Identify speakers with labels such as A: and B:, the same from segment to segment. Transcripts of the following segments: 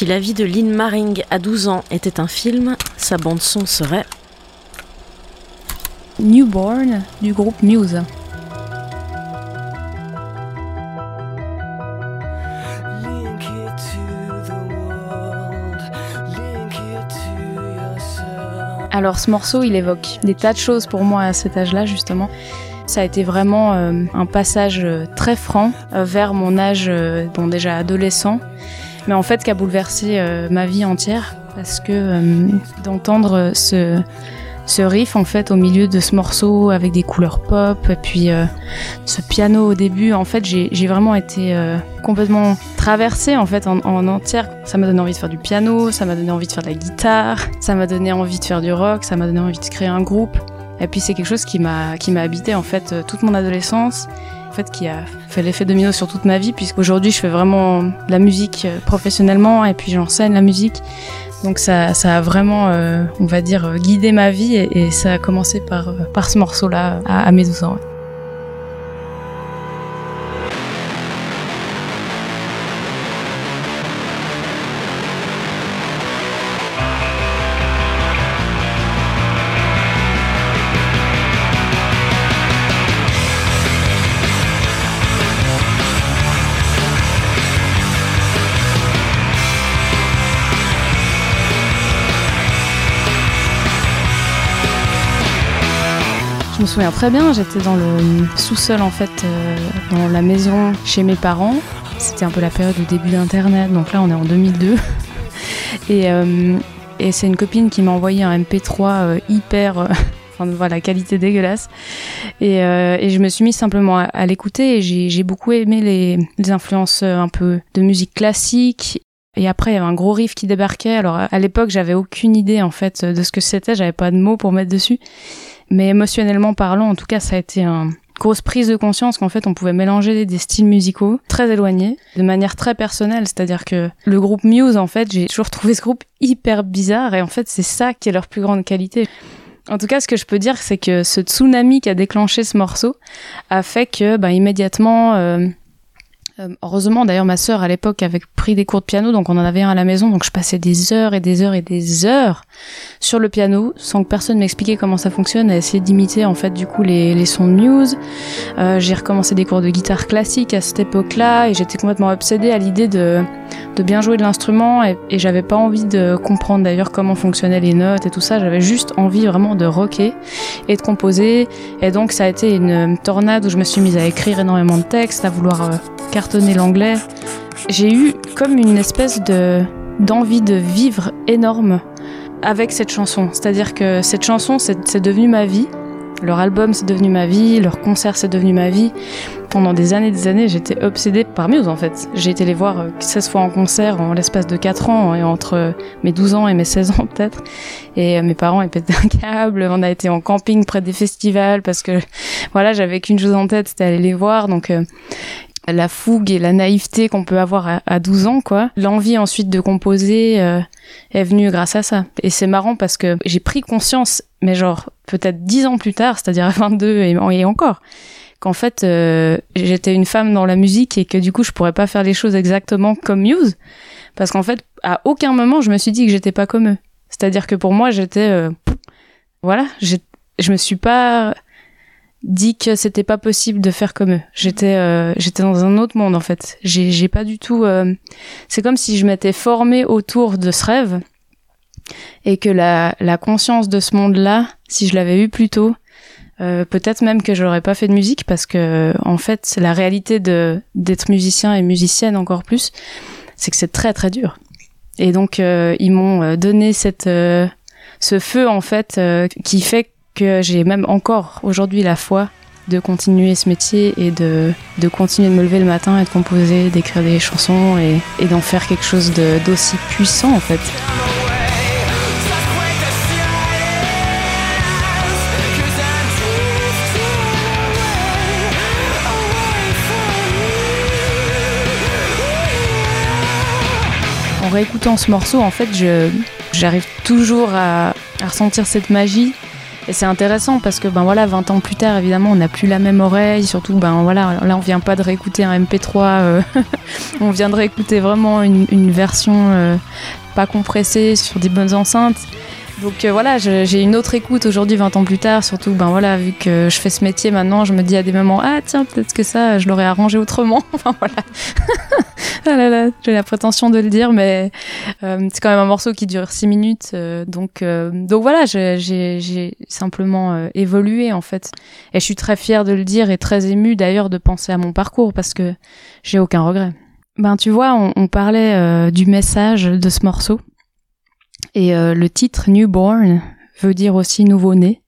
A: Si la vie de Lynn Maring à 12 ans était un film, sa bande-son serait
B: Newborn du groupe Muse. Alors ce morceau, il évoque des tas de choses pour moi à cet âge-là justement. Ça a été vraiment euh, un passage euh, très franc euh, vers mon âge, bon déjà adolescent, mais en fait qui a bouleversé ma vie entière. Parce que d'entendre ce ce riff en fait au milieu de ce morceau avec des couleurs pop et puis ce piano au début en fait j'ai vraiment été complètement traversée en fait en, en entière. Ça m'a donné envie de faire du piano ça m'a donné envie de faire de la guitare ça m'a donné envie de faire du rock ça m'a donné envie de créer un groupe et puis c'est quelque chose qui m'a qui m'a habité en fait euh, toute mon adolescence, en fait qui a fait l'effet domino sur toute ma vie puisqu'aujourd'hui je fais vraiment de la musique euh, professionnellement et puis j'enseigne la musique. Donc ça, ça a vraiment, euh, on va dire, guidé ma vie et, ça a commencé par, par ce morceau-là à, à mes 12 ans. Je me souviens très bien, j'étais dans le sous-sol en fait, euh, dans la maison chez mes parents. C'était un peu la période du début d'Internet, donc là on est en 2002. Euh, et, c'est une copine qui m'a envoyé un MP3 euh, hyper... enfin voilà, qualité dégueulasse. Et, je me suis mis simplement à, l'écouter et j'ai beaucoup aimé les, les influences un peu de musique classique et après, il y avait un gros riff qui débarquait. Alors, à l'époque, j'avais aucune idée, en fait, de ce que c'était. J'avais pas de mots pour mettre dessus. Mais émotionnellement parlant, en tout cas, ça a été une grosse prise de conscience qu'en fait, on pouvait mélanger des styles musicaux très éloignés, de manière très personnelle. C'est-à-dire que le groupe Muse, en fait, j'ai toujours trouvé ce groupe hyper bizarre. Et en fait, c'est ça qui est leur plus grande qualité. En tout cas, ce que je peux dire, c'est que ce tsunami qui a déclenché ce morceau a fait que, ben, immédiatement, euh, heureusement, d'ailleurs, ma sœur à l'époque avait pris des cours de piano, donc on en avait un à la maison, donc je passais des heures et des heures et des heures sur le piano sans que personne m'expliquait comment ça fonctionne, à essayer d'imiter en fait du coup les, les sons de Muse. Euh, j'ai recommencé des cours de guitare classique à cette époque-là et j'étais complètement obsédée à l'idée de, de bien jouer de l'instrument et, j'avais pas envie de comprendre d'ailleurs comment fonctionnaient les notes et tout ça. J'avais juste envie vraiment de rocker et de composer et donc ça a été une tornade où je me suis mise à écrire énormément de textes, à vouloir euh, cartonner l'anglais. J'ai eu comme une espèce de d'envie de vivre énorme avec cette chanson. C'est-à-dire que cette chanson, c'est devenu ma vie. Leur album, c'est devenu ma vie. Leur concert, c'est devenu ma vie. Pendant des années des années, j'étais obsédée par Muse, en fait. J'ai été les voir 16 euh, fois en concert en l'espace de 4 ans, et entre mes 12 ans et mes 16 ans, peut-être. Et euh, mes parents, ils pétaient un câble. On a été en camping près des festivals parce que, voilà, j'avais qu'une chose en tête, c'était aller les voir. Donc, euh, la fougue et la naïveté qu'on peut avoir à, 12 ans, quoi. L'envie ensuite de composer euh, est venue grâce à ça. Et c'est marrant parce que j'ai pris conscience, mais genre peut-être 10 ans plus tard, c'est-à-dire à 22 et, encore, qu'en fait euh, j'étais une femme dans la musique et que du coup je pourrais pas faire les choses exactement comme Muse. Parce qu'en fait, à aucun moment je me suis dit que j'étais pas comme eux. C'est-à-dire que pour moi j'étais... Euh, voilà, je me suis pas dit que c'était pas possible de faire comme eux. J'étais euh, j'étais dans un autre monde en fait. J'ai j'ai pas du tout euh, c'est comme si je m'étais formée autour de ce rêve et que la la conscience de ce monde-là, si je l'avais eu plus tôt, euh, peut-être même que j'aurais pas fait de musique parce que en fait, la réalité de d'être musicien et musicienne encore plus, c'est que c'est très très dur. Et donc ils m'ont donné cette ce feu en fait qui fait que j'ai même encore aujourd'hui la foi de continuer ce métier et de, continuer de me lever le matin et de composer, d'écrire des chansons et, d'en faire quelque chose d'aussi puissant en fait. En réécoutant ce morceau, en fait, j'arrive toujours à ressentir cette magie Et c'est intéressant parce que ben voilà, 20 ans plus tard, évidemment, on n'a plus la même oreille. Surtout, ben voilà, là, on vient pas de réécouter un MP3, euh, on vient de réécouter vraiment une, version euh, pas compressée sur des bonnes enceintes. Donc euh, voilà, j'ai une autre écoute aujourd'hui, 20 ans plus tard, surtout ben voilà, vu que je fais ce métier maintenant, je me dis à des moments, ah tiens, peut-être que ça, je l'aurais arrangé autrement. enfin voilà. ah là là, j'ai la prétention de le dire, mais euh, c'est quand même un morceau qui dure 6 minutes. Euh, donc, donc voilà, j'ai simplement évolué en fait. Et je suis très fière de le dire et très émue d'ailleurs de penser à mon parcours parce que j'ai aucun regret. Ben tu vois, on, on parlait du message de ce morceau. Et euh, le titre Newborn veut dire aussi nouveau-né.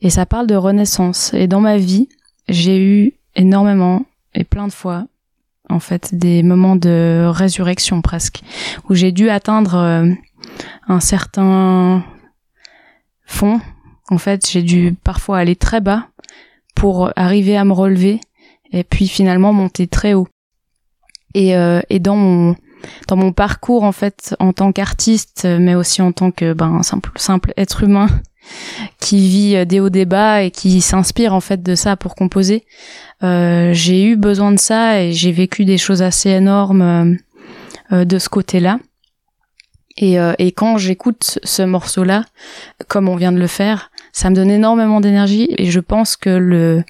B: Et ça parle de renaissance. Et dans ma vie, j'ai eu énormément et plein de fois, en fait, des moments de résurrection presque, où j'ai dû atteindre euh, un certain fond. En fait, j'ai dû parfois aller très bas pour arriver à me relever et puis finalement monter très haut. Et, euh, et dans mon dans mon parcours en fait en tant qu'artiste, mais aussi en tant que ben simple simple être humain qui vit euh, des hauts des bas et qui s'inspire en fait de ça pour composer. Euh, j'ai eu besoin de ça et j'ai vécu des choses assez énormes euh, euh de ce côté-là. Et, euh, et quand j'écoute ce morceau-là, comme on vient de le faire, ça me donne énormément d'énergie et je pense que le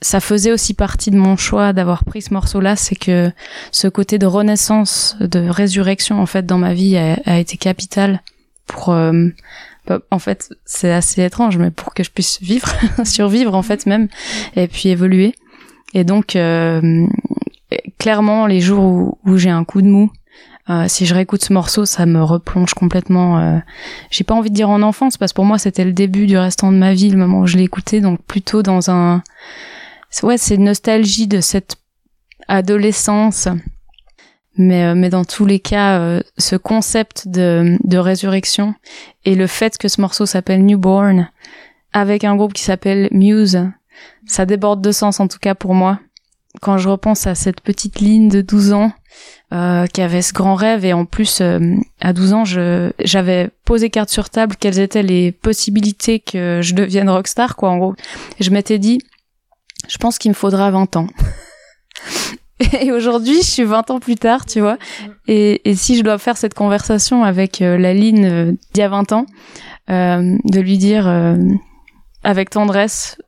B: ça faisait aussi partie de mon choix d'avoir pris ce morceau-là, c'est que ce côté de renaissance, de résurrection en fait dans ma vie a, été capital pour euh, en fait, c'est assez étrange, mais pour que je puisse vivre, survivre en fait même, et puis évoluer. Et donc, euh, clairement, les jours où, j'ai un coup de mou, euh, si je réécoute ce morceau, ça me replonge complètement. Euh, j'ai pas envie de dire en enfance parce que pour moi c'était le début du restant de ma vie, le moment où je l'ai écouté, donc plutôt dans un ouais, c'est nostalgie de cette adolescence. Mais, euh, mais dans tous les cas, euh, ce concept de, de résurrection et le fait que ce morceau s'appelle Newborn, avec un groupe qui s'appelle Muse, ça déborde de sens en tout cas pour moi. Quand je repense à cette petite ligne de 12 ans euh, qui avait ce grand rêve et en plus euh, à 12 ans j'avais posé carte sur table quelles étaient les possibilités que je devienne rockstar quoi en gros. Je m'étais dit je pense qu'il me faudra 20 ans. et aujourd'hui, je suis 20 ans plus tard, tu vois. Et, et si je dois faire cette conversation avec euh, la ligne euh, d'il y a 20 ans, euh, de lui dire euh, avec tendresse,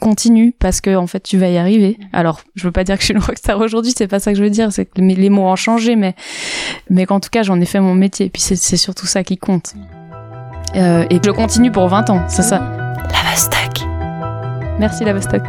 B: continue parce que en fait tu vas y arriver. Alors, je veux pas dire que je suis une rockstar aujourd'hui, c'est pas ça que je veux dire, c'est que les mots ont changé, mais mais qu'en tout cas j'en ai fait mon métier. Et puis c'est surtout ça qui compte. Euh, et que je continue pour 20 ans, c'est ça.
A: La Vostok.
B: Merci la Vostok.